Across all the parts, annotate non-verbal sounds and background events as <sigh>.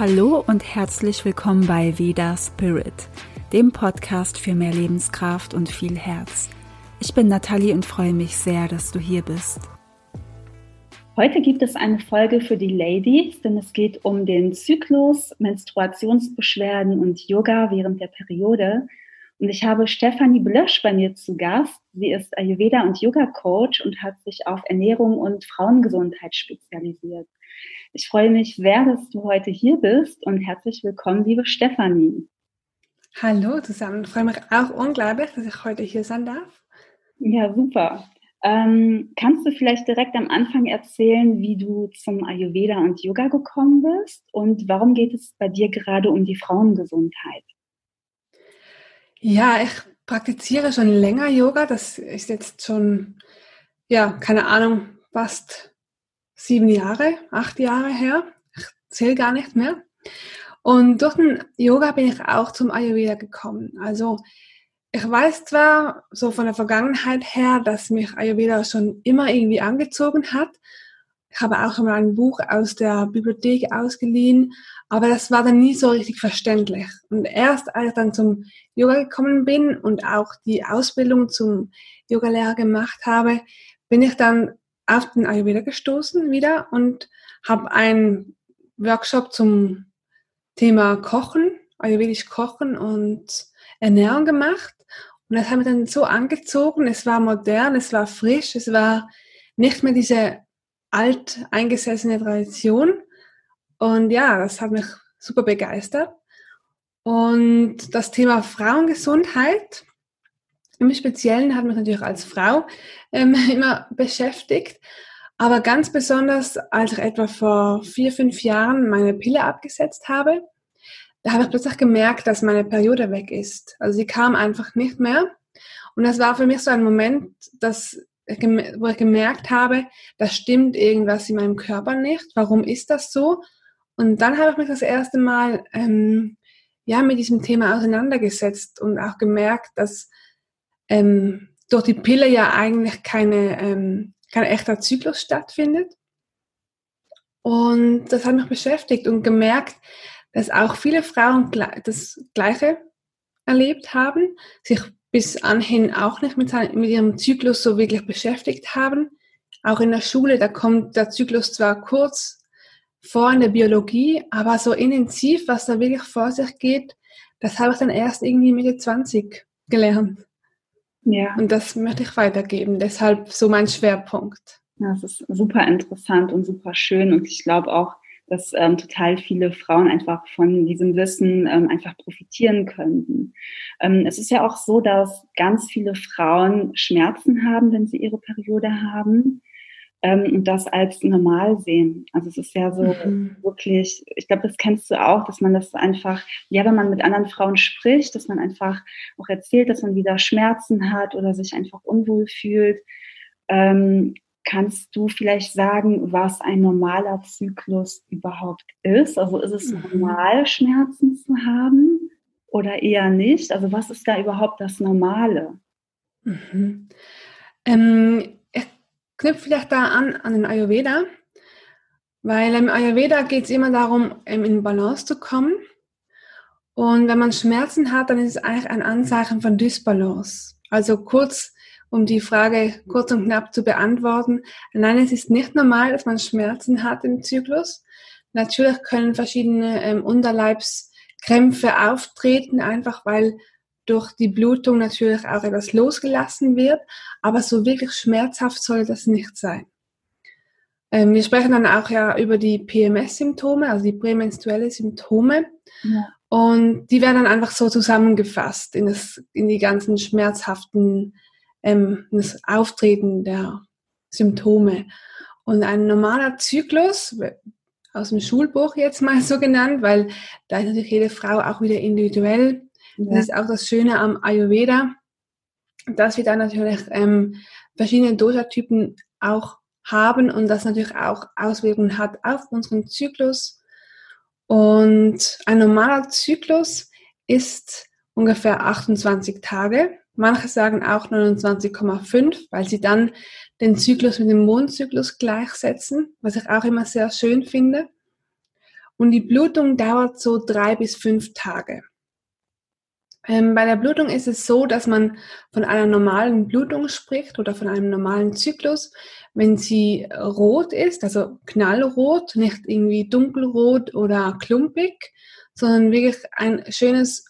Hallo und herzlich willkommen bei Veda Spirit, dem Podcast für mehr Lebenskraft und viel Herz. Ich bin Nathalie und freue mich sehr, dass du hier bist. Heute gibt es eine Folge für die Ladies, denn es geht um den Zyklus, Menstruationsbeschwerden und Yoga während der Periode. Und ich habe Stefanie Blösch bei mir zu Gast. Sie ist Ayurveda- und Yoga-Coach und hat sich auf Ernährung und Frauengesundheit spezialisiert. Ich freue mich sehr, dass du heute hier bist und herzlich willkommen, liebe Stefanie. Hallo zusammen. Ich freue mich auch unglaublich, dass ich heute hier sein darf. Ja, super. Ähm, kannst du vielleicht direkt am Anfang erzählen, wie du zum Ayurveda und Yoga gekommen bist und warum geht es bei dir gerade um die Frauengesundheit? Ja, ich praktiziere schon länger Yoga. Das ist jetzt schon, ja, keine Ahnung, fast sieben Jahre, acht Jahre her. Ich zähle gar nicht mehr. Und durch den Yoga bin ich auch zum Ayurveda gekommen. Also ich weiß zwar so von der Vergangenheit her, dass mich Ayurveda schon immer irgendwie angezogen hat. Ich habe auch schon mal ein Buch aus der Bibliothek ausgeliehen, aber das war dann nie so richtig verständlich. Und erst als ich dann zum Yoga gekommen bin und auch die Ausbildung zum Yogalehrer gemacht habe, bin ich dann auf den Ayurveda gestoßen wieder und habe einen Workshop zum Thema Kochen, Ayurvedisch Kochen und Ernährung gemacht. Und das hat mich dann so angezogen. Es war modern, es war frisch, es war nicht mehr diese alt eingesessene Tradition. Und ja, das hat mich super begeistert. Und das Thema Frauengesundheit im Speziellen hat mich natürlich als Frau ähm, <laughs> immer beschäftigt. Aber ganz besonders, als ich etwa vor vier, fünf Jahren meine Pille abgesetzt habe, da habe ich plötzlich gemerkt, dass meine Periode weg ist. Also sie kam einfach nicht mehr. Und das war für mich so ein Moment, dass wo ich gemerkt habe, da stimmt irgendwas in meinem Körper nicht. Warum ist das so? Und dann habe ich mich das erste Mal ähm, ja, mit diesem Thema auseinandergesetzt und auch gemerkt, dass ähm, durch die Pille ja eigentlich keine, ähm, kein echter Zyklus stattfindet. Und das hat mich beschäftigt und gemerkt, dass auch viele Frauen das Gleiche erlebt haben, sich bis anhin auch nicht mit, mit ihrem Zyklus so wirklich beschäftigt haben. Auch in der Schule, da kommt der Zyklus zwar kurz vor in der Biologie, aber so intensiv, was da wirklich vor sich geht, das habe ich dann erst irgendwie Mitte 20 gelernt. Ja. Und das möchte ich weitergeben. Deshalb so mein Schwerpunkt. Ja, das ist super interessant und super schön. Und ich glaube auch, dass ähm, total viele Frauen einfach von diesem Wissen ähm, einfach profitieren könnten. Ähm, es ist ja auch so, dass ganz viele Frauen Schmerzen haben, wenn sie ihre Periode haben ähm, und das als normal sehen. Also es ist ja so mhm. wirklich, ich glaube, das kennst du auch, dass man das einfach, ja, wenn man mit anderen Frauen spricht, dass man einfach auch erzählt, dass man wieder Schmerzen hat oder sich einfach unwohl fühlt. Ähm, kannst du vielleicht sagen, was ein normaler Zyklus überhaupt ist? Also ist es mhm. normal, Schmerzen zu haben oder eher nicht? Also was ist da überhaupt das Normale? Mhm. Ähm, knüpft vielleicht da an, an den Ayurveda, weil im Ayurveda geht es immer darum, in Balance zu kommen. Und wenn man Schmerzen hat, dann ist es eigentlich ein Anzeichen von Dysbalance. Also kurz, um die Frage kurz und knapp zu beantworten. Nein, es ist nicht normal, dass man Schmerzen hat im Zyklus. Natürlich können verschiedene ähm, Unterleibskrämpfe auftreten, einfach weil durch die Blutung natürlich auch etwas losgelassen wird, aber so wirklich schmerzhaft soll das nicht sein. Ähm, wir sprechen dann auch ja über die PMS-Symptome, also die prämenstruelle Symptome. Ja. Und die werden dann einfach so zusammengefasst in, das, in die ganzen schmerzhaften, ähm, das Auftreten der Symptome. Und ein normaler Zyklus, aus dem Schulbuch jetzt mal so genannt, weil da ist natürlich jede Frau auch wieder individuell ja. Das ist auch das Schöne am Ayurveda, dass wir da natürlich ähm, verschiedene Dosha-Typen auch haben und das natürlich auch Auswirkungen hat auf unseren Zyklus. Und ein normaler Zyklus ist ungefähr 28 Tage. Manche sagen auch 29,5, weil sie dann den Zyklus mit dem Mondzyklus gleichsetzen, was ich auch immer sehr schön finde. Und die Blutung dauert so drei bis fünf Tage. Ähm, bei der Blutung ist es so, dass man von einer normalen Blutung spricht oder von einem normalen Zyklus, wenn sie rot ist, also knallrot, nicht irgendwie dunkelrot oder klumpig, sondern wirklich ein schönes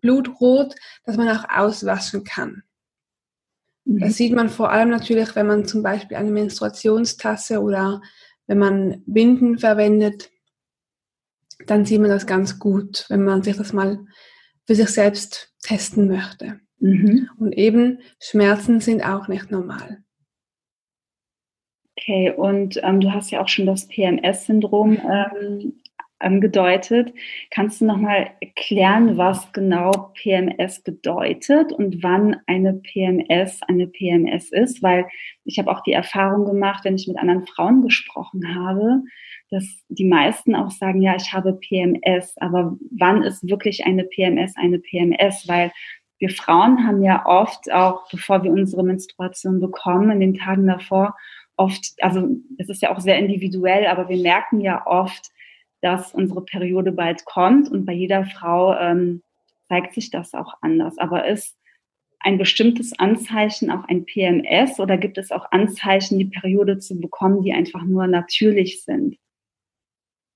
Blutrot, das man auch auswaschen kann. Mhm. Das sieht man vor allem natürlich, wenn man zum Beispiel eine Menstruationstasse oder wenn man Binden verwendet, dann sieht man das ganz gut, wenn man sich das mal für sich selbst testen möchte. Mhm. Und eben Schmerzen sind auch nicht normal. Okay, und ähm, du hast ja auch schon das PMS-Syndrom ähm, angedeutet. Kannst du nochmal erklären, was genau PMS bedeutet und wann eine PMS eine PMS ist? Weil ich habe auch die Erfahrung gemacht, wenn ich mit anderen Frauen gesprochen habe, dass die meisten auch sagen, ja, ich habe PMS, aber wann ist wirklich eine PMS eine PMS? Weil wir Frauen haben ja oft auch, bevor wir unsere Menstruation bekommen, in den Tagen davor, oft, also es ist ja auch sehr individuell, aber wir merken ja oft, dass unsere Periode bald kommt und bei jeder Frau ähm, zeigt sich das auch anders. Aber ist ein bestimmtes Anzeichen auch ein PMS oder gibt es auch Anzeichen, die Periode zu bekommen, die einfach nur natürlich sind?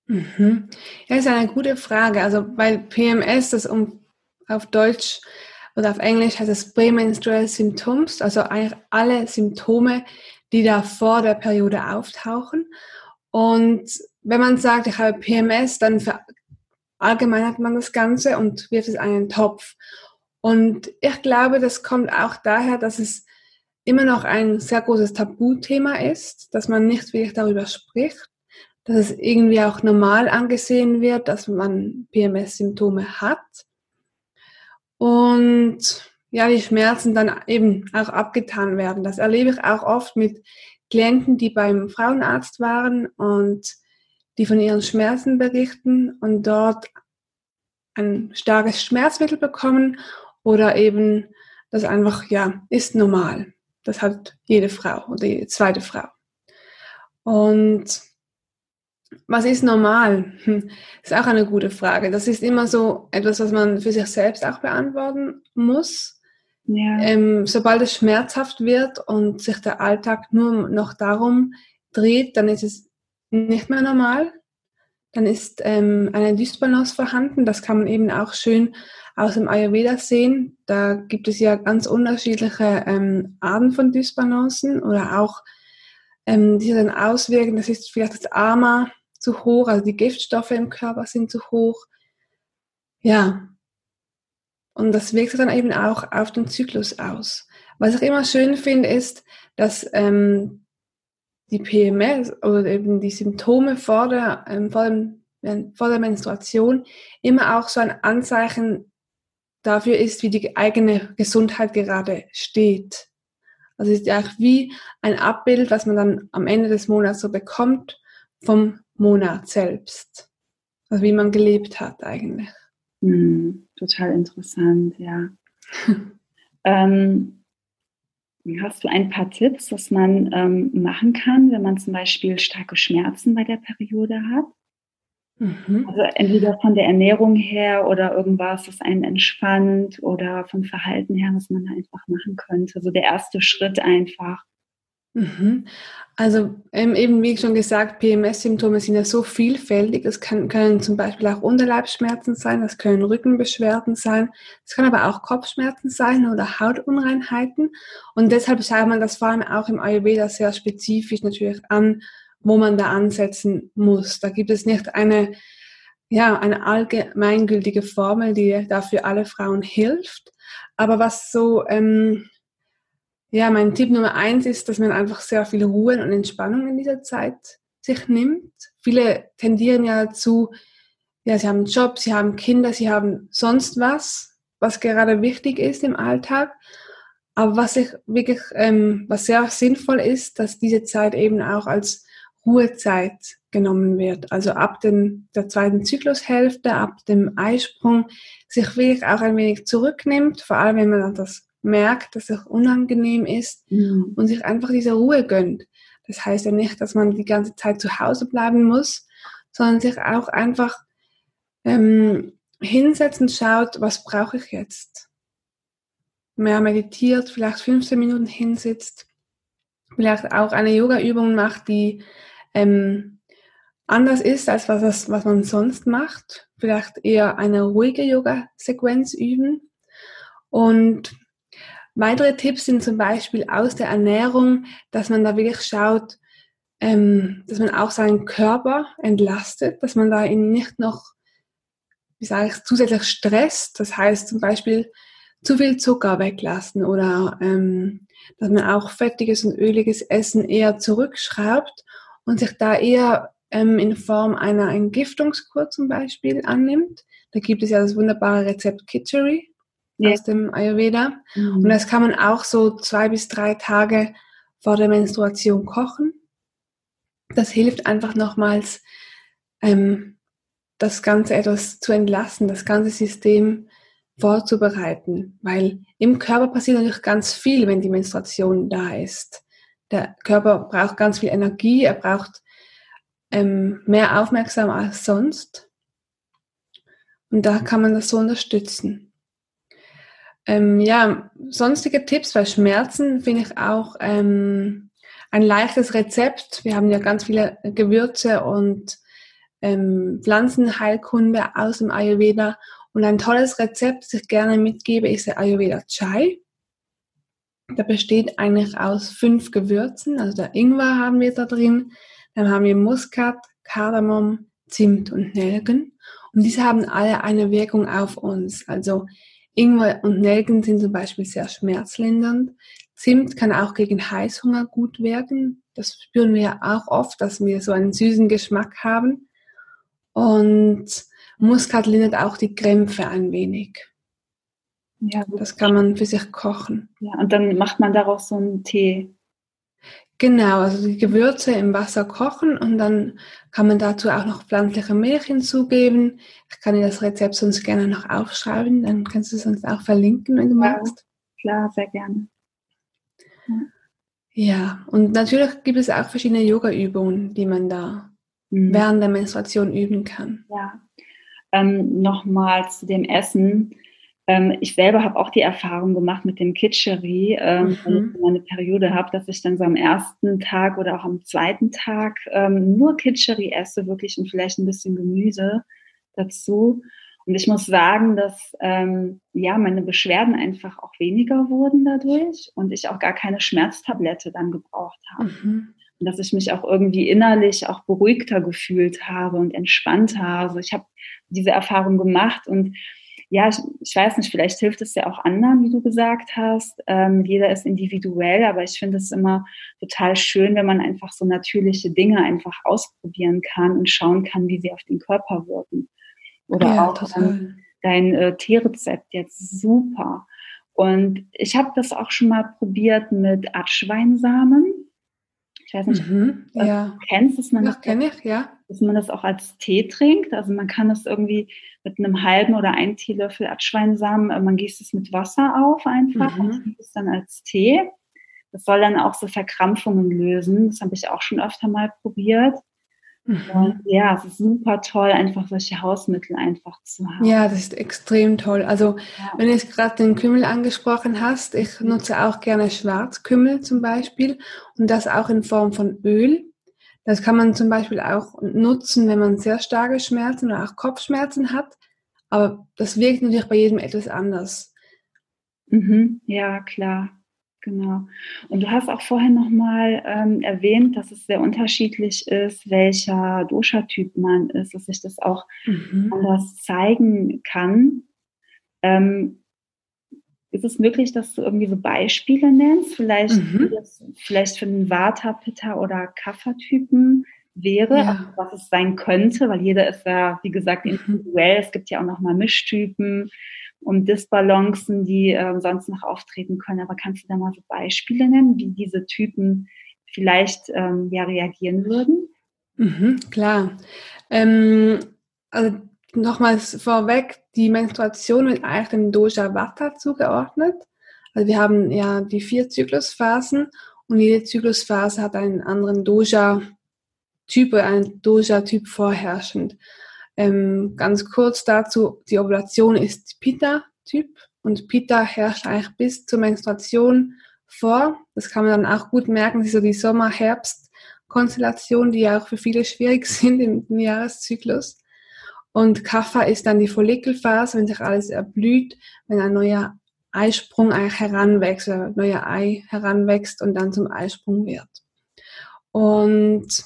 Mhm. Ja, ist eine gute Frage. Also weil PMS, das um auf Deutsch oder auf Englisch heißt es Prämenstrual Symptoms, also alle Symptome, die da vor der Periode auftauchen. Und wenn man sagt, ich habe PMS, dann verallgemeinert man das Ganze und wirft es in einen Topf. Und ich glaube, das kommt auch daher, dass es immer noch ein sehr großes Tabuthema ist, dass man nicht wirklich darüber spricht, dass es irgendwie auch normal angesehen wird, dass man PMS-Symptome hat. Und ja, die Schmerzen dann eben auch abgetan werden. Das erlebe ich auch oft mit Klienten, die beim Frauenarzt waren und die von ihren Schmerzen berichten und dort ein starkes Schmerzmittel bekommen oder eben das einfach, ja, ist normal. Das hat jede Frau oder jede zweite Frau. Und was ist normal? Hm, ist auch eine gute Frage. Das ist immer so etwas, was man für sich selbst auch beantworten muss. Ja. Ähm, sobald es schmerzhaft wird und sich der Alltag nur noch darum dreht, dann ist es nicht mehr normal. Dann ist ähm, eine Dysbalance vorhanden. Das kann man eben auch schön aus dem Ayurveda sehen. Da gibt es ja ganz unterschiedliche ähm, Arten von Dysbalancen oder auch ähm, die dann auswirken. Das ist vielleicht das Ama zu hoch, also die Giftstoffe im Körper sind zu hoch. Ja, und das wirkt sich dann eben auch auf den Zyklus aus. Was ich immer schön finde, ist, dass ähm, die PMS oder eben die Symptome vor der, ähm, vor, dem, vor der Menstruation immer auch so ein Anzeichen dafür ist, wie die eigene Gesundheit gerade steht. Also es ist ja auch wie ein Abbild, was man dann am Ende des Monats so bekommt vom Monat selbst. Also wie man gelebt hat eigentlich. Hm, total interessant, ja. <laughs> ähm, hast du ein paar Tipps, was man ähm, machen kann, wenn man zum Beispiel starke Schmerzen bei der Periode hat? Mhm. Also entweder von der Ernährung her oder irgendwas, das einen entspannt oder vom Verhalten her, was man da einfach machen könnte. So der erste Schritt einfach. Mhm. Also ähm, eben wie schon gesagt, PMS-Symptome sind ja so vielfältig. Es kann, können zum Beispiel auch Unterleibsschmerzen sein, das können Rückenbeschwerden sein, es kann aber auch Kopfschmerzen sein oder Hautunreinheiten. Und deshalb schaut man das vor allem auch im Ayurveda sehr spezifisch natürlich an, wo man da ansetzen muss. Da gibt es nicht eine, ja, eine allgemeingültige Formel, die dafür alle Frauen hilft. Aber was so ähm, ja, mein Tipp Nummer eins ist, dass man einfach sehr viel Ruhe und Entspannung in dieser Zeit sich nimmt. Viele tendieren ja dazu, ja, sie haben einen Job, sie haben Kinder, sie haben sonst was, was gerade wichtig ist im Alltag. Aber was ich wirklich, ähm, was sehr sinnvoll ist, dass diese Zeit eben auch als Ruhezeit genommen wird. Also ab den, der zweiten Zyklushälfte, ab dem Eisprung, sich wirklich auch ein wenig zurücknimmt, vor allem wenn man das merkt, dass es unangenehm ist mhm. und sich einfach diese Ruhe gönnt. Das heißt ja nicht, dass man die ganze Zeit zu Hause bleiben muss, sondern sich auch einfach ähm, hinsetzt und schaut, was brauche ich jetzt? Mehr meditiert, vielleicht 15 Minuten hinsitzt, vielleicht auch eine Yoga-Übung macht, die ähm, anders ist, als was, das, was man sonst macht. Vielleicht eher eine ruhige Yoga-Sequenz üben. Und weitere Tipps sind zum Beispiel aus der Ernährung, dass man da wirklich schaut, ähm, dass man auch seinen Körper entlastet, dass man da ihn nicht noch wie sage ich, zusätzlich Stress. Das heißt zum Beispiel zu viel Zucker weglassen oder ähm, dass man auch fettiges und öliges Essen eher zurückschraubt und sich da eher ähm, in Form einer Entgiftungskur zum Beispiel annimmt. Da gibt es ja das wunderbare Rezept Kitchery ja. aus dem Ayurveda. Mhm. Und das kann man auch so zwei bis drei Tage vor der Menstruation kochen. Das hilft einfach nochmals, ähm, das Ganze etwas zu entlassen, das ganze System vorzubereiten, weil im Körper passiert natürlich ganz viel, wenn die Menstruation da ist. Der Körper braucht ganz viel Energie, er braucht ähm, mehr Aufmerksamkeit als sonst. Und da kann man das so unterstützen. Ähm, ja, sonstige Tipps bei Schmerzen finde ich auch ähm, ein leichtes Rezept. Wir haben ja ganz viele Gewürze und ähm, Pflanzenheilkunde aus dem Ayurveda. Und ein tolles Rezept, das ich gerne mitgebe, ist der Ayurveda Chai. Der besteht eigentlich aus fünf Gewürzen. Also der Ingwer haben wir da drin. Dann haben wir Muskat, Kardamom, Zimt und Nelken. Und diese haben alle eine Wirkung auf uns. Also Ingwer und Nelken sind zum Beispiel sehr schmerzlindernd. Zimt kann auch gegen Heißhunger gut wirken. Das spüren wir ja auch oft, dass wir so einen süßen Geschmack haben. Und Muskat lindert auch die Krämpfe ein wenig. Ja, das kann man für sich kochen. Ja, und dann macht man daraus so einen Tee. Genau, also die Gewürze im Wasser kochen und dann kann man dazu auch noch pflanzliche Milch hinzugeben. Ich kann dir das Rezept sonst gerne noch aufschreiben, dann kannst du es sonst auch verlinken, wenn du ja, magst. Klar, sehr gerne. Ja. ja, und natürlich gibt es auch verschiedene Yoga-Übungen, die man da mhm. während der Menstruation üben kann. Ja. Ähm, Nochmal zu dem Essen. Ähm, ich selber habe auch die Erfahrung gemacht mit dem Kitscheri, ähm, mhm. wenn ich meine Periode habe, dass ich dann so am ersten Tag oder auch am zweiten Tag ähm, nur Kitscheri esse, wirklich und vielleicht ein bisschen Gemüse dazu. Und ich muss sagen, dass ähm, ja meine Beschwerden einfach auch weniger wurden dadurch und ich auch gar keine Schmerztablette dann gebraucht habe. Mhm und dass ich mich auch irgendwie innerlich auch beruhigter gefühlt habe und entspannter. Also ich habe diese Erfahrung gemacht und ja, ich, ich, weiß nicht, vielleicht hilft es ja auch anderen, wie du gesagt hast. Ähm, jeder ist individuell, aber ich finde es immer total schön, wenn man einfach so natürliche Dinge einfach ausprobieren kann und schauen kann, wie sie auf den Körper wirken. Oder ja, auch ähm, dein äh, Teerezept jetzt super. Und ich habe das auch schon mal probiert mit Atschweinsamen. Ich weiß nicht, mhm, ob ja. du kennst, dass man, das, ich, ja. dass man das auch als Tee trinkt. Also man kann das irgendwie mit einem halben oder einen Teelöffel Atschweinsamen, äh, man gießt es mit Wasser auf einfach mhm. und trinkt es dann als Tee. Das soll dann auch so Verkrampfungen lösen. Das habe ich auch schon öfter mal probiert. Mhm. ja, es ist super toll, einfach solche Hausmittel einfach zu haben. Ja, das ist extrem toll. Also, ja. wenn du jetzt gerade den Kümmel angesprochen hast, ich nutze auch gerne Schwarzkümmel zum Beispiel und das auch in Form von Öl. Das kann man zum Beispiel auch nutzen, wenn man sehr starke Schmerzen oder auch Kopfschmerzen hat. Aber das wirkt natürlich bei jedem etwas anders. Mhm. Ja, klar. Genau. Und du hast auch vorhin nochmal ähm, erwähnt, dass es sehr unterschiedlich ist, welcher Dosha-Typ man ist, dass sich das auch mhm. anders zeigen kann. Ähm, ist es möglich, dass du irgendwie so Beispiele nennst? Vielleicht, mhm. das, vielleicht für den Vata, Pitta oder Kapha-Typen wäre, ja. was es sein könnte, weil jeder ist ja, wie gesagt, mhm. individuell. Es gibt ja auch nochmal Mischtypen und Disbalancen, die äh, sonst noch auftreten können. Aber kannst du da mal so Beispiele nennen, wie diese Typen vielleicht ähm, ja reagieren würden? Mhm, klar. Ähm, also nochmals vorweg, die Menstruation wird eigentlich dem Doja Vata zugeordnet. Also wir haben ja die vier Zyklusphasen und jede Zyklusphase hat einen anderen Doja Typ oder ein Dosha-Typ vorherrschend. Ähm, ganz kurz dazu, die Ovulation ist Pitta-Typ und Pitta herrscht eigentlich bis zur Menstruation vor. Das kann man dann auch gut merken, so die Sommer-Herbst-Konstellation, die ja auch für viele schwierig <laughs> sind im, Jahreszyklus. Und Kapha ist dann die Follikelphase, wenn sich alles erblüht, wenn ein neuer Eisprung heranwächst, oder ein neuer Ei heranwächst und dann zum Eisprung wird. Und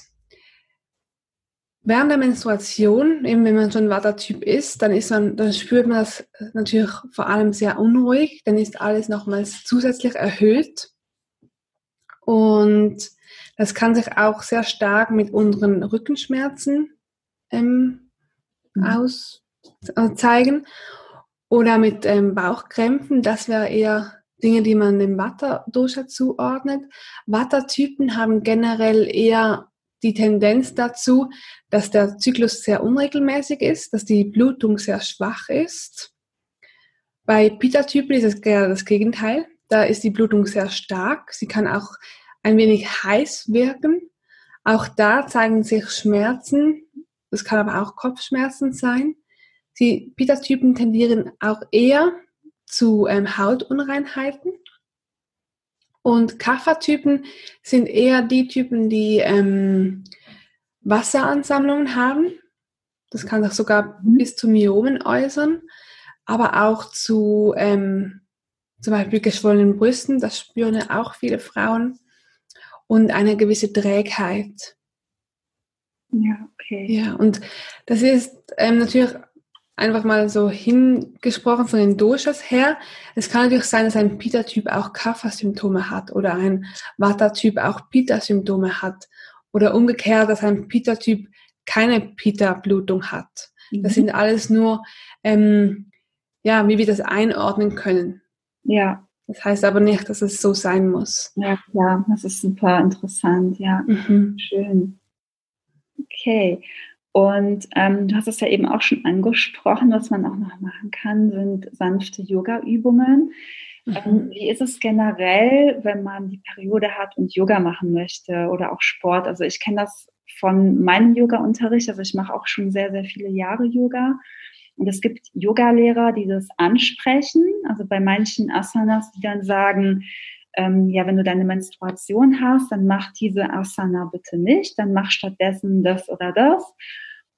während der Menstruation, eben wenn man schon Vata-Typ ist, dann ist man, dann spürt man das natürlich vor allem sehr unruhig, dann ist alles nochmals zusätzlich erhöht. Und das kann sich auch sehr stark mit unseren Rückenschmerzen ähm, mhm. aus, äh, zeigen oder mit ähm, Bauchkrämpfen. Das wäre eher Dinge, die man dem Vata-Dosha zuordnet. Vata-Typen haben generell eher die Tendenz dazu, dass der Zyklus sehr unregelmäßig ist, dass die Blutung sehr schwach ist. Bei Pitta-Typen ist es gerade das Gegenteil. Da ist die Blutung sehr stark. Sie kann auch ein wenig heiß wirken. Auch da zeigen sich Schmerzen. Das kann aber auch Kopfschmerzen sein. Die Pitta-Typen tendieren auch eher zu ähm, Hautunreinheiten. Und Kapha-Typen sind eher die Typen, die ähm, Wasseransammlungen haben. Das kann sich sogar mhm. bis zu Myomen äußern, aber auch zu ähm, zum Beispiel geschwollenen Brüsten. Das spüren ja auch viele Frauen. Und eine gewisse Trägheit. Ja, okay. Ja, und das ist ähm, natürlich einfach mal so hingesprochen von den Doshas her. Es kann natürlich sein, dass ein Pitta-Typ auch Kapha-Symptome hat oder ein Vata-Typ auch Pitta-Symptome hat oder umgekehrt, dass ein Pitta-Typ keine Pitta-Blutung hat. Mhm. Das sind alles nur, ähm, ja, wie wir das einordnen können. Ja. Das heißt aber nicht, dass es so sein muss. Ja, klar, das ist super interessant, ja. Mhm. Schön. Okay. Und ähm, du hast es ja eben auch schon angesprochen, was man auch noch machen kann, sind sanfte Yoga-Übungen. Mhm. Ähm, wie ist es generell, wenn man die Periode hat und Yoga machen möchte oder auch Sport? Also ich kenne das von meinem Yoga-Unterricht, also ich mache auch schon sehr, sehr viele Jahre Yoga. Und es gibt Yogalehrer, die das ansprechen, also bei manchen Asanas, die dann sagen, ähm, ja, wenn du deine Menstruation hast, dann mach diese Asana bitte nicht, dann mach stattdessen das oder das.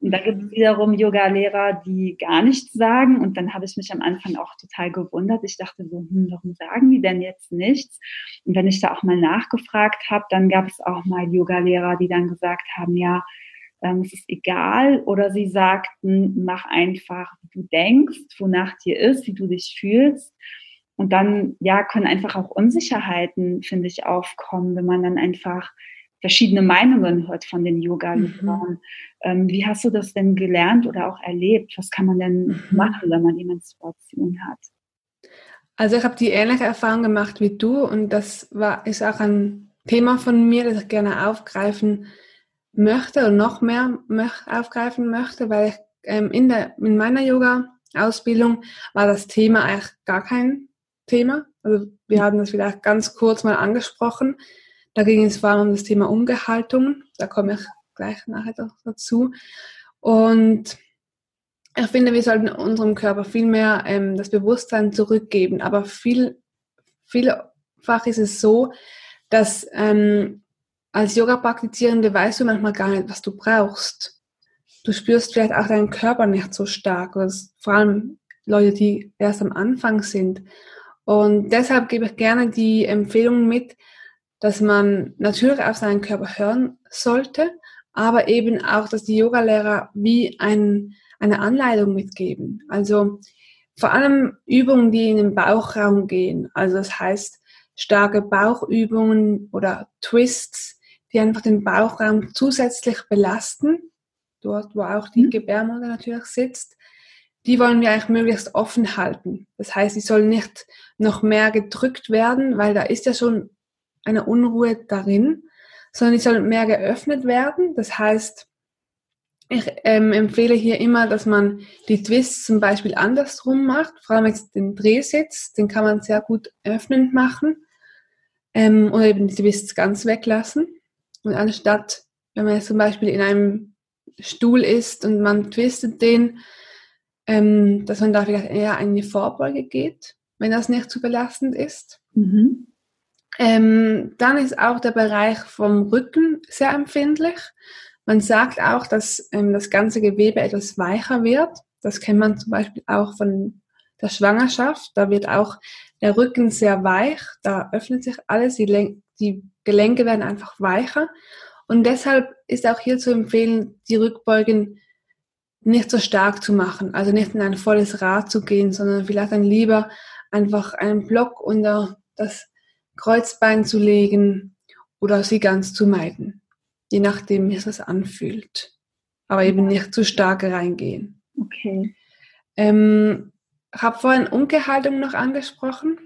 Und da gibt es wiederum Yoga-Lehrer, die gar nichts sagen. Und dann habe ich mich am Anfang auch total gewundert. Ich dachte so, hm, warum sagen die denn jetzt nichts? Und wenn ich da auch mal nachgefragt habe, dann gab es auch mal Yoga-Lehrer, die dann gesagt haben, ja, ähm, es ist egal. Oder sie sagten, mach einfach, wie du denkst, wonach dir ist, wie du dich fühlst. Und dann, ja, können einfach auch Unsicherheiten, finde ich, aufkommen, wenn man dann einfach verschiedene Meinungen hört von den Yoga-Lehrern. Mhm. Ähm, wie hast du das denn gelernt oder auch erlebt? Was kann man denn mhm. machen, wenn man die Menstruation hat? Also ich habe die ähnliche Erfahrung gemacht wie du und das war, ist auch ein Thema von mir, das ich gerne aufgreifen möchte und noch mehr aufgreifen möchte, weil ich ähm, in, der, in meiner Yoga-Ausbildung war das Thema eigentlich gar kein Thema. Also wir hatten das vielleicht ganz kurz mal angesprochen. Da ging es vor allem um das Thema Umgehaltung. Da komme ich gleich nachher dazu. Und ich finde, wir sollten unserem Körper viel mehr ähm, das Bewusstsein zurückgeben. Aber viel, vielfach ist es so, dass ähm, als Yoga-Praktizierende weißt du manchmal gar nicht, was du brauchst. Du spürst vielleicht auch deinen Körper nicht so stark. vor allem Leute, die erst am Anfang sind. Und deshalb gebe ich gerne die Empfehlung mit, dass man natürlich auf seinen Körper hören sollte, aber eben auch, dass die Yogalehrer wie ein, eine Anleitung mitgeben. Also vor allem Übungen, die in den Bauchraum gehen. Also das heißt starke Bauchübungen oder Twists, die einfach den Bauchraum zusätzlich belasten, dort wo auch die mhm. Gebärmutter natürlich sitzt die wollen wir eigentlich möglichst offen halten. Das heißt, die sollen nicht noch mehr gedrückt werden, weil da ist ja schon eine Unruhe darin, sondern die sollen mehr geöffnet werden. Das heißt, ich ähm, empfehle hier immer, dass man die Twists zum Beispiel andersrum macht, vor allem jetzt den Drehsitz, den kann man sehr gut öffnend machen ähm, oder eben die Twists ganz weglassen. Und anstatt wenn man jetzt zum Beispiel in einem Stuhl ist und man twistet den, ähm, dass man da vielleicht eher in die Vorbeuge geht, wenn das nicht zu belastend ist. Mhm. Ähm, dann ist auch der Bereich vom Rücken sehr empfindlich. Man sagt auch, dass ähm, das ganze Gewebe etwas weicher wird. Das kennt man zum Beispiel auch von der Schwangerschaft. Da wird auch der Rücken sehr weich, da öffnet sich alles, die, die Gelenke werden einfach weicher. Und deshalb ist auch hier zu empfehlen, die Rückbeugen nicht so stark zu machen, also nicht in ein volles Rad zu gehen, sondern vielleicht dann lieber einfach einen Block unter das Kreuzbein zu legen oder sie ganz zu meiden, je nachdem, wie es anfühlt. Aber eben nicht zu stark reingehen. Okay. Ähm, habe vorhin Umkehrhaltung noch angesprochen.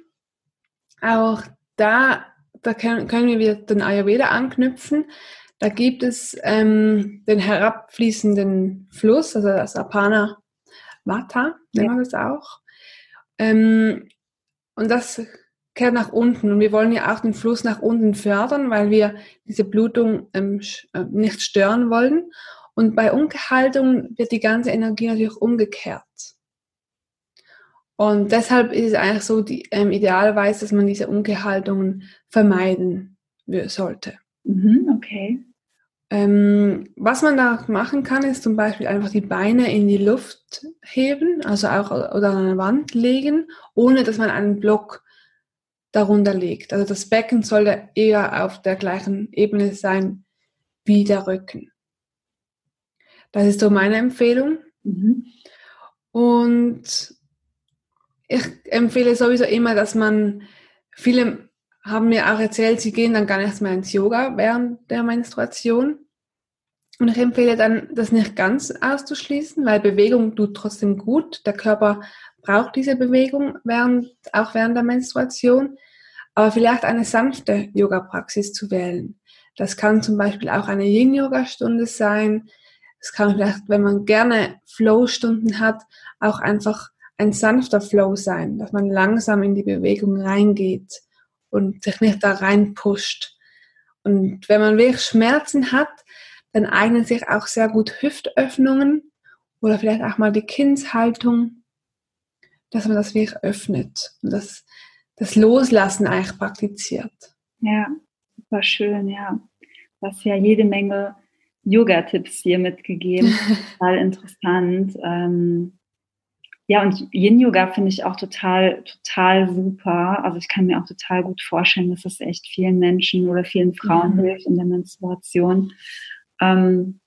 Auch da, da können, können wir wieder den Ayurveda anknüpfen. Da gibt es ähm, den herabfließenden Fluss, also das Apana Vata, nennt man das auch. Ähm, und das kehrt nach unten. Und wir wollen ja auch den Fluss nach unten fördern, weil wir diese Blutung ähm, äh, nicht stören wollen. Und bei Umkehrhaltung wird die ganze Energie natürlich umgekehrt. Und deshalb ist es eigentlich so die, ähm, idealerweise, dass man diese Umgehaltungen vermeiden sollte. Mhm, okay. Ähm, was man da machen kann, ist zum Beispiel einfach die Beine in die Luft heben, also auch oder an eine Wand legen, ohne dass man einen Block darunter legt. Also das Becken sollte eher auf der gleichen Ebene sein wie der Rücken. Das ist so meine Empfehlung. Mhm. Und ich empfehle sowieso immer, dass man, viele haben mir auch erzählt, sie gehen dann gar nicht mehr ins Yoga während der Menstruation. Und ich empfehle dann, das nicht ganz auszuschließen, weil Bewegung tut trotzdem gut. Der Körper braucht diese Bewegung während, auch während der Menstruation. Aber vielleicht eine sanfte Yoga-Praxis zu wählen. Das kann zum Beispiel auch eine Yin-Yoga-Stunde sein. Es kann vielleicht, wenn man gerne Flow-Stunden hat, auch einfach ein sanfter Flow sein, dass man langsam in die Bewegung reingeht und sich nicht da reinpusht. Und wenn man wirklich Schmerzen hat, dann eignen sich auch sehr gut Hüftöffnungen oder vielleicht auch mal die Kindshaltung, dass man das wirklich öffnet und das, das Loslassen eigentlich praktiziert. Ja, super schön, ja. Du hast ja jede Menge Yoga-Tipps hier mitgegeben. <laughs> Total interessant. Ähm, ja, und Yin-Yoga finde ich auch total, total super. Also ich kann mir auch total gut vorstellen, dass es echt vielen Menschen oder vielen Frauen mhm. hilft in der Menstruation. Ähm,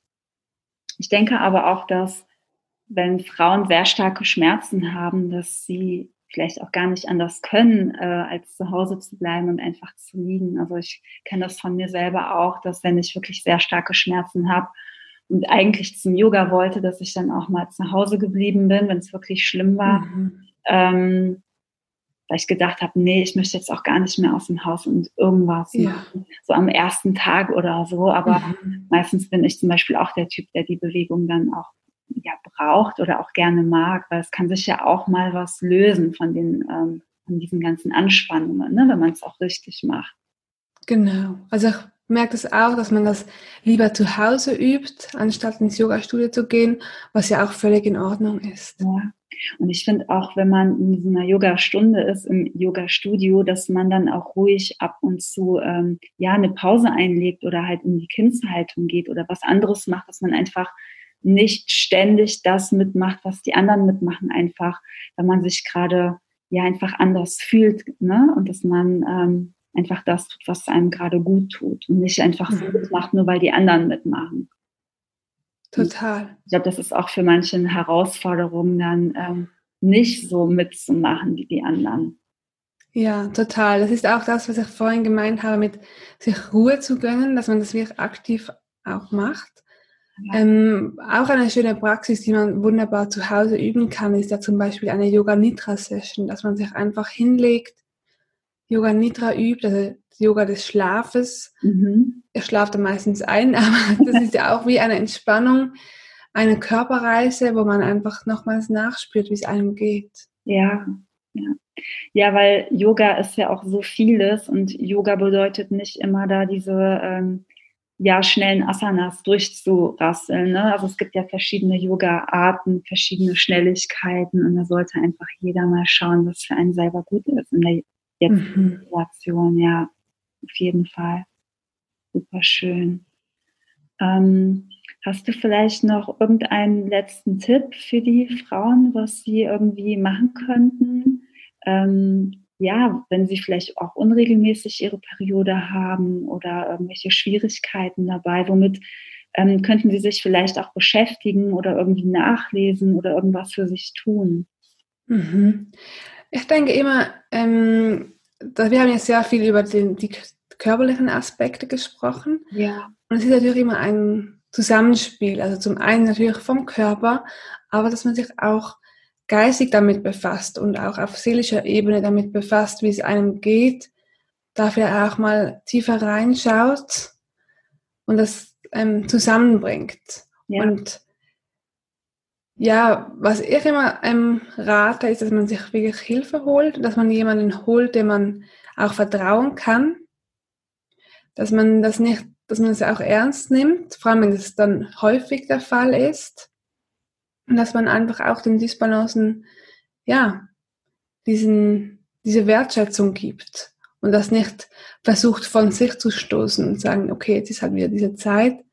ich denke aber auch, dass wenn Frauen sehr starke Schmerzen haben, dass sie vielleicht auch gar nicht anders können, äh, als zu Hause zu bleiben und einfach zu liegen. Also ich kenne das von mir selber auch, dass wenn ich wirklich sehr starke Schmerzen habe, und eigentlich zum Yoga wollte, dass ich dann auch mal zu Hause geblieben bin, wenn es wirklich schlimm war. Mhm. Ähm, weil ich gedacht habe, nee, ich möchte jetzt auch gar nicht mehr aus dem Haus und irgendwas ja. machen. So am ersten Tag oder so. Aber mhm. meistens bin ich zum Beispiel auch der Typ, der die Bewegung dann auch ja, braucht oder auch gerne mag, weil es kann sich ja auch mal was lösen von den ähm, von diesen ganzen Anspannungen, ne, wenn man es auch richtig macht. Genau. Also merke es auch, dass man das lieber zu Hause übt, anstatt ins Yoga-Studio zu gehen, was ja auch völlig in Ordnung ist. Ja. Und ich finde auch, wenn man in so einer Yoga-Stunde ist, im Yoga-Studio, dass man dann auch ruhig ab und zu ähm, ja eine Pause einlegt oder halt in die Kindshaltung geht oder was anderes macht, dass man einfach nicht ständig das mitmacht, was die anderen mitmachen, einfach, wenn man sich gerade ja einfach anders fühlt, ne? Und dass man ähm, einfach das tut, was einem gerade gut tut und nicht einfach so mhm. mitmacht, nur weil die anderen mitmachen. Total. Ich glaube, das ist auch für manche eine Herausforderung, dann ähm, nicht so mitzumachen wie die anderen. Ja, total. Das ist auch das, was ich vorhin gemeint habe, mit sich Ruhe zu gönnen, dass man das wirklich aktiv auch macht. Ja. Ähm, auch eine schöne Praxis, die man wunderbar zu Hause üben kann, ist ja zum Beispiel eine Yoga Nitra Session, dass man sich einfach hinlegt Yoga Nidra übt, also Yoga des Schlafes. Mhm. Er schlaft dann meistens ein, <laughs> aber das ist ja auch wie eine Entspannung, eine Körperreise, wo man einfach nochmals nachspürt, wie es einem geht. Ja, ja. Ja, weil Yoga ist ja auch so vieles und Yoga bedeutet nicht immer da diese ähm, ja, schnellen Asanas durchzurasseln. Ne? Also es gibt ja verschiedene Yoga-Arten, verschiedene Schnelligkeiten und da sollte einfach jeder mal schauen, was für einen selber gut ist in der jetzigen mhm. Situation. Ja, auf jeden Fall. Super schön. Ähm, hast du vielleicht noch irgendeinen letzten Tipp für die Frauen, was sie irgendwie machen könnten? Ähm, ja, wenn sie vielleicht auch unregelmäßig ihre Periode haben oder irgendwelche Schwierigkeiten dabei, womit ähm, könnten sie sich vielleicht auch beschäftigen oder irgendwie nachlesen oder irgendwas für sich tun? Mhm. Ich denke immer, ähm, wir haben ja sehr viel über den, die körperlichen Aspekte gesprochen. Ja. Und es ist natürlich immer ein Zusammenspiel. Also zum einen natürlich vom Körper, aber dass man sich auch geistig damit befasst und auch auf seelischer Ebene damit befasst, wie es einem geht, dafür auch mal tiefer reinschaut und das ähm, zusammenbringt. Ja. Und ja, was ich immer ähm, rate, ist, dass man sich wirklich Hilfe holt, dass man jemanden holt, dem man auch vertrauen kann, dass man das nicht, dass man es auch ernst nimmt, vor allem wenn es dann häufig der Fall ist. Und dass man einfach auch den Dysbalancen, ja, diesen, diese Wertschätzung gibt. Und das nicht versucht von sich zu stoßen und sagen, okay, jetzt ist halt wieder diese Zeit,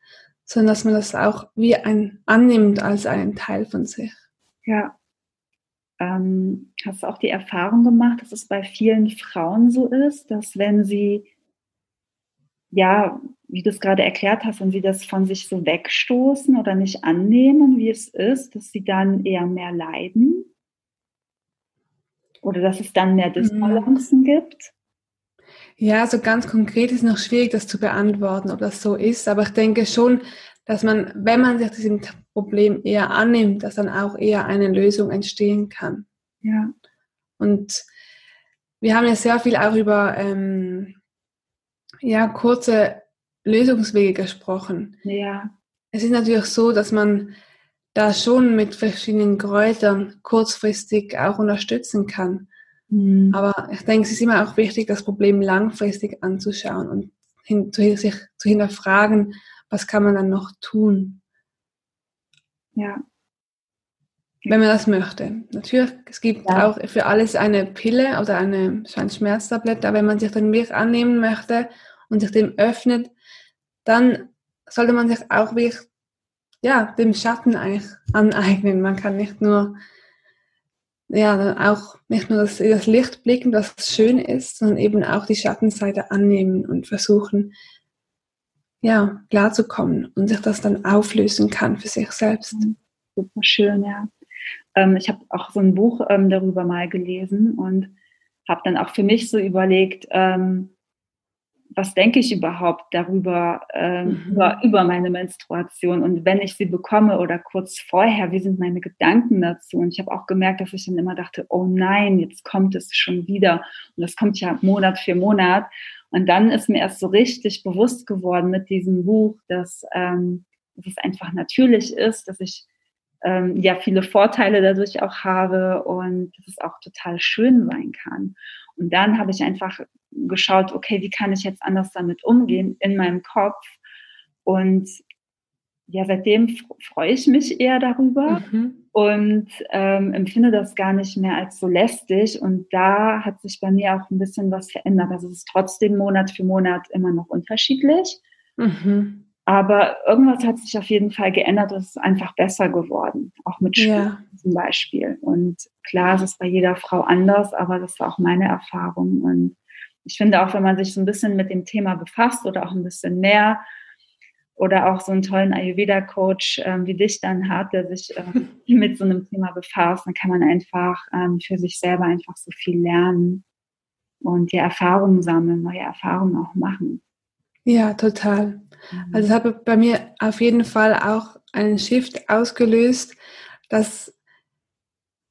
sondern dass man das auch wie ein annimmt als einen Teil von sich. Ja. Ähm, hast du auch die Erfahrung gemacht, dass es bei vielen Frauen so ist, dass wenn sie ja wie du es gerade erklärt hast, wenn sie das von sich so wegstoßen oder nicht annehmen, wie es ist, dass sie dann eher mehr leiden? Oder dass es dann mehr Disbalancen mhm. gibt? Ja, so ganz konkret ist noch schwierig, das zu beantworten, ob das so ist. Aber ich denke schon, dass man, wenn man sich diesem Problem eher annimmt, dass dann auch eher eine Lösung entstehen kann. Ja. Und wir haben ja sehr viel auch über ähm, ja, kurze Lösungswege gesprochen. Ja. Es ist natürlich so, dass man da schon mit verschiedenen Kräutern kurzfristig auch unterstützen kann. Mhm. Aber ich denke, es ist immer auch wichtig, das Problem langfristig anzuschauen und hin, zu, sich zu hinterfragen, was kann man dann noch tun. Ja. Wenn man das möchte. Natürlich, es gibt ja. auch für alles eine Pille oder eine, eine Schmerztablette, aber wenn man sich den Weg annehmen möchte und sich dem öffnet, dann sollte man sich auch wirklich ja, dem Schatten eigentlich aneignen. Man kann nicht nur ja, auch nicht nur das, das Licht blicken, das schön ist, sondern eben auch die Schattenseite annehmen und versuchen, ja, klarzukommen und sich das dann auflösen kann für sich selbst. Mhm. Super schön, ja. Ähm, ich habe auch so ein Buch ähm, darüber mal gelesen und habe dann auch für mich so überlegt, ähm, was denke ich überhaupt darüber, äh, mhm. über, über meine Menstruation und wenn ich sie bekomme oder kurz vorher, wie sind meine Gedanken dazu? Und ich habe auch gemerkt, dass ich dann immer dachte, oh nein, jetzt kommt es schon wieder. Und das kommt ja Monat für Monat. Und dann ist mir erst so richtig bewusst geworden mit diesem Buch, dass, ähm, dass es einfach natürlich ist, dass ich ähm, ja viele Vorteile dadurch auch habe und dass es auch total schön sein kann. Und dann habe ich einfach geschaut, okay, wie kann ich jetzt anders damit umgehen in meinem Kopf? Und ja, seitdem freue ich mich eher darüber mhm. und ähm, empfinde das gar nicht mehr als so lästig. Und da hat sich bei mir auch ein bisschen was verändert. Also es ist trotzdem Monat für Monat immer noch unterschiedlich. Mhm. Aber irgendwas hat sich auf jeden Fall geändert. Es ist einfach besser geworden, auch mit Schmerzen ja. zum Beispiel. Und klar, es ist bei jeder Frau anders, aber das war auch meine Erfahrung. Und ich finde auch, wenn man sich so ein bisschen mit dem Thema befasst oder auch ein bisschen mehr oder auch so einen tollen Ayurveda-Coach ähm, wie dich dann hat, der sich ähm, <laughs> mit so einem Thema befasst, dann kann man einfach ähm, für sich selber einfach so viel lernen und die Erfahrungen sammeln, neue Erfahrungen auch machen. Ja, total. Mhm. Also es hat bei mir auf jeden Fall auch einen Shift ausgelöst, dass,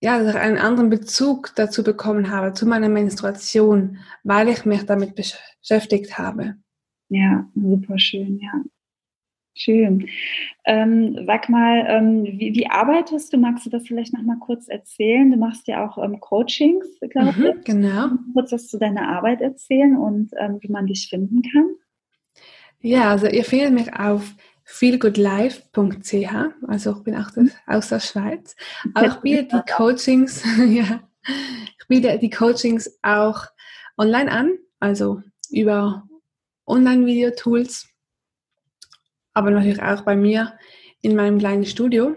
ja, dass ich einen anderen Bezug dazu bekommen habe, zu meiner Menstruation, weil ich mich damit beschäftigt habe. Ja, super schön, ja. Schön. Ähm, sag mal, ähm, wie, wie, arbeitest du? Magst du das vielleicht noch mal kurz erzählen? Du machst ja auch ähm, Coachings, glaube mhm, ich. Genau. Kurz was zu deiner Arbeit erzählen und ähm, wie man dich finden kann. Ja, also ihr findet mich auf feelgoodlife.ch, also ich bin auch das, aus der Schweiz. <laughs> Aber ich biete die Coachings, <laughs> ja, ich biete die Coachings auch online an, also über Online-Video-Tools, aber natürlich auch bei mir in meinem kleinen Studio.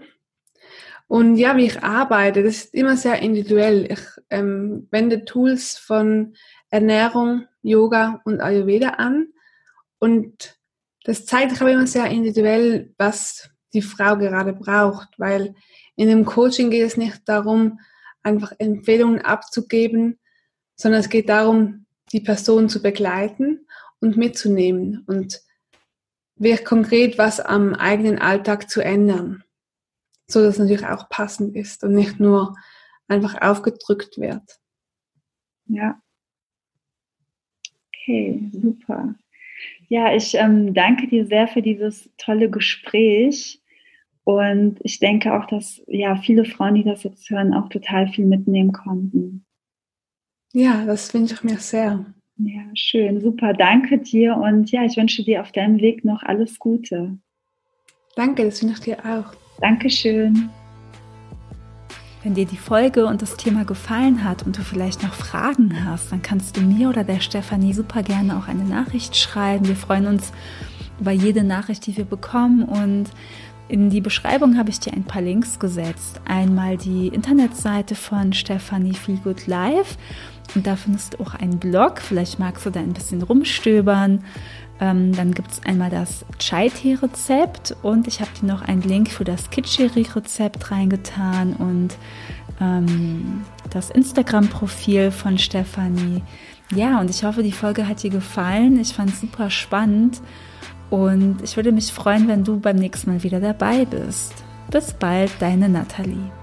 Und ja, wie ich arbeite, das ist immer sehr individuell. Ich ähm, wende Tools von Ernährung, Yoga und Ayurveda an und das zeigt aber immer sehr individuell, was die Frau gerade braucht, weil in dem Coaching geht es nicht darum, einfach Empfehlungen abzugeben, sondern es geht darum, die Person zu begleiten und mitzunehmen und wirklich konkret was am eigenen Alltag zu ändern, so dass es natürlich auch passend ist und nicht nur einfach aufgedrückt wird. Ja. Okay, super. Ja, ich ähm, danke dir sehr für dieses tolle Gespräch. Und ich denke auch, dass ja viele Frauen, die das jetzt hören, auch total viel mitnehmen konnten. Ja, das wünsche ich mir sehr. Ja, schön, super. Danke dir und ja, ich wünsche dir auf deinem Weg noch alles Gute. Danke, das wünsche ich dir auch. Dankeschön. Wenn dir die Folge und das Thema gefallen hat und du vielleicht noch Fragen hast, dann kannst du mir oder der Stefanie super gerne auch eine Nachricht schreiben. Wir freuen uns über jede Nachricht, die wir bekommen und in die Beschreibung habe ich dir ein paar Links gesetzt. Einmal die Internetseite von Stefanie Feelgood Live und da findest du auch einen Blog. Vielleicht magst du da ein bisschen rumstöbern. Ähm, dann gibt es einmal das Chai-Tee-Rezept und ich habe dir noch einen Link für das Kitscheri-Rezept reingetan und ähm, das Instagram-Profil von Stefanie. Ja, und ich hoffe, die Folge hat dir gefallen. Ich fand es super spannend und ich würde mich freuen, wenn du beim nächsten Mal wieder dabei bist. Bis bald, deine Nathalie.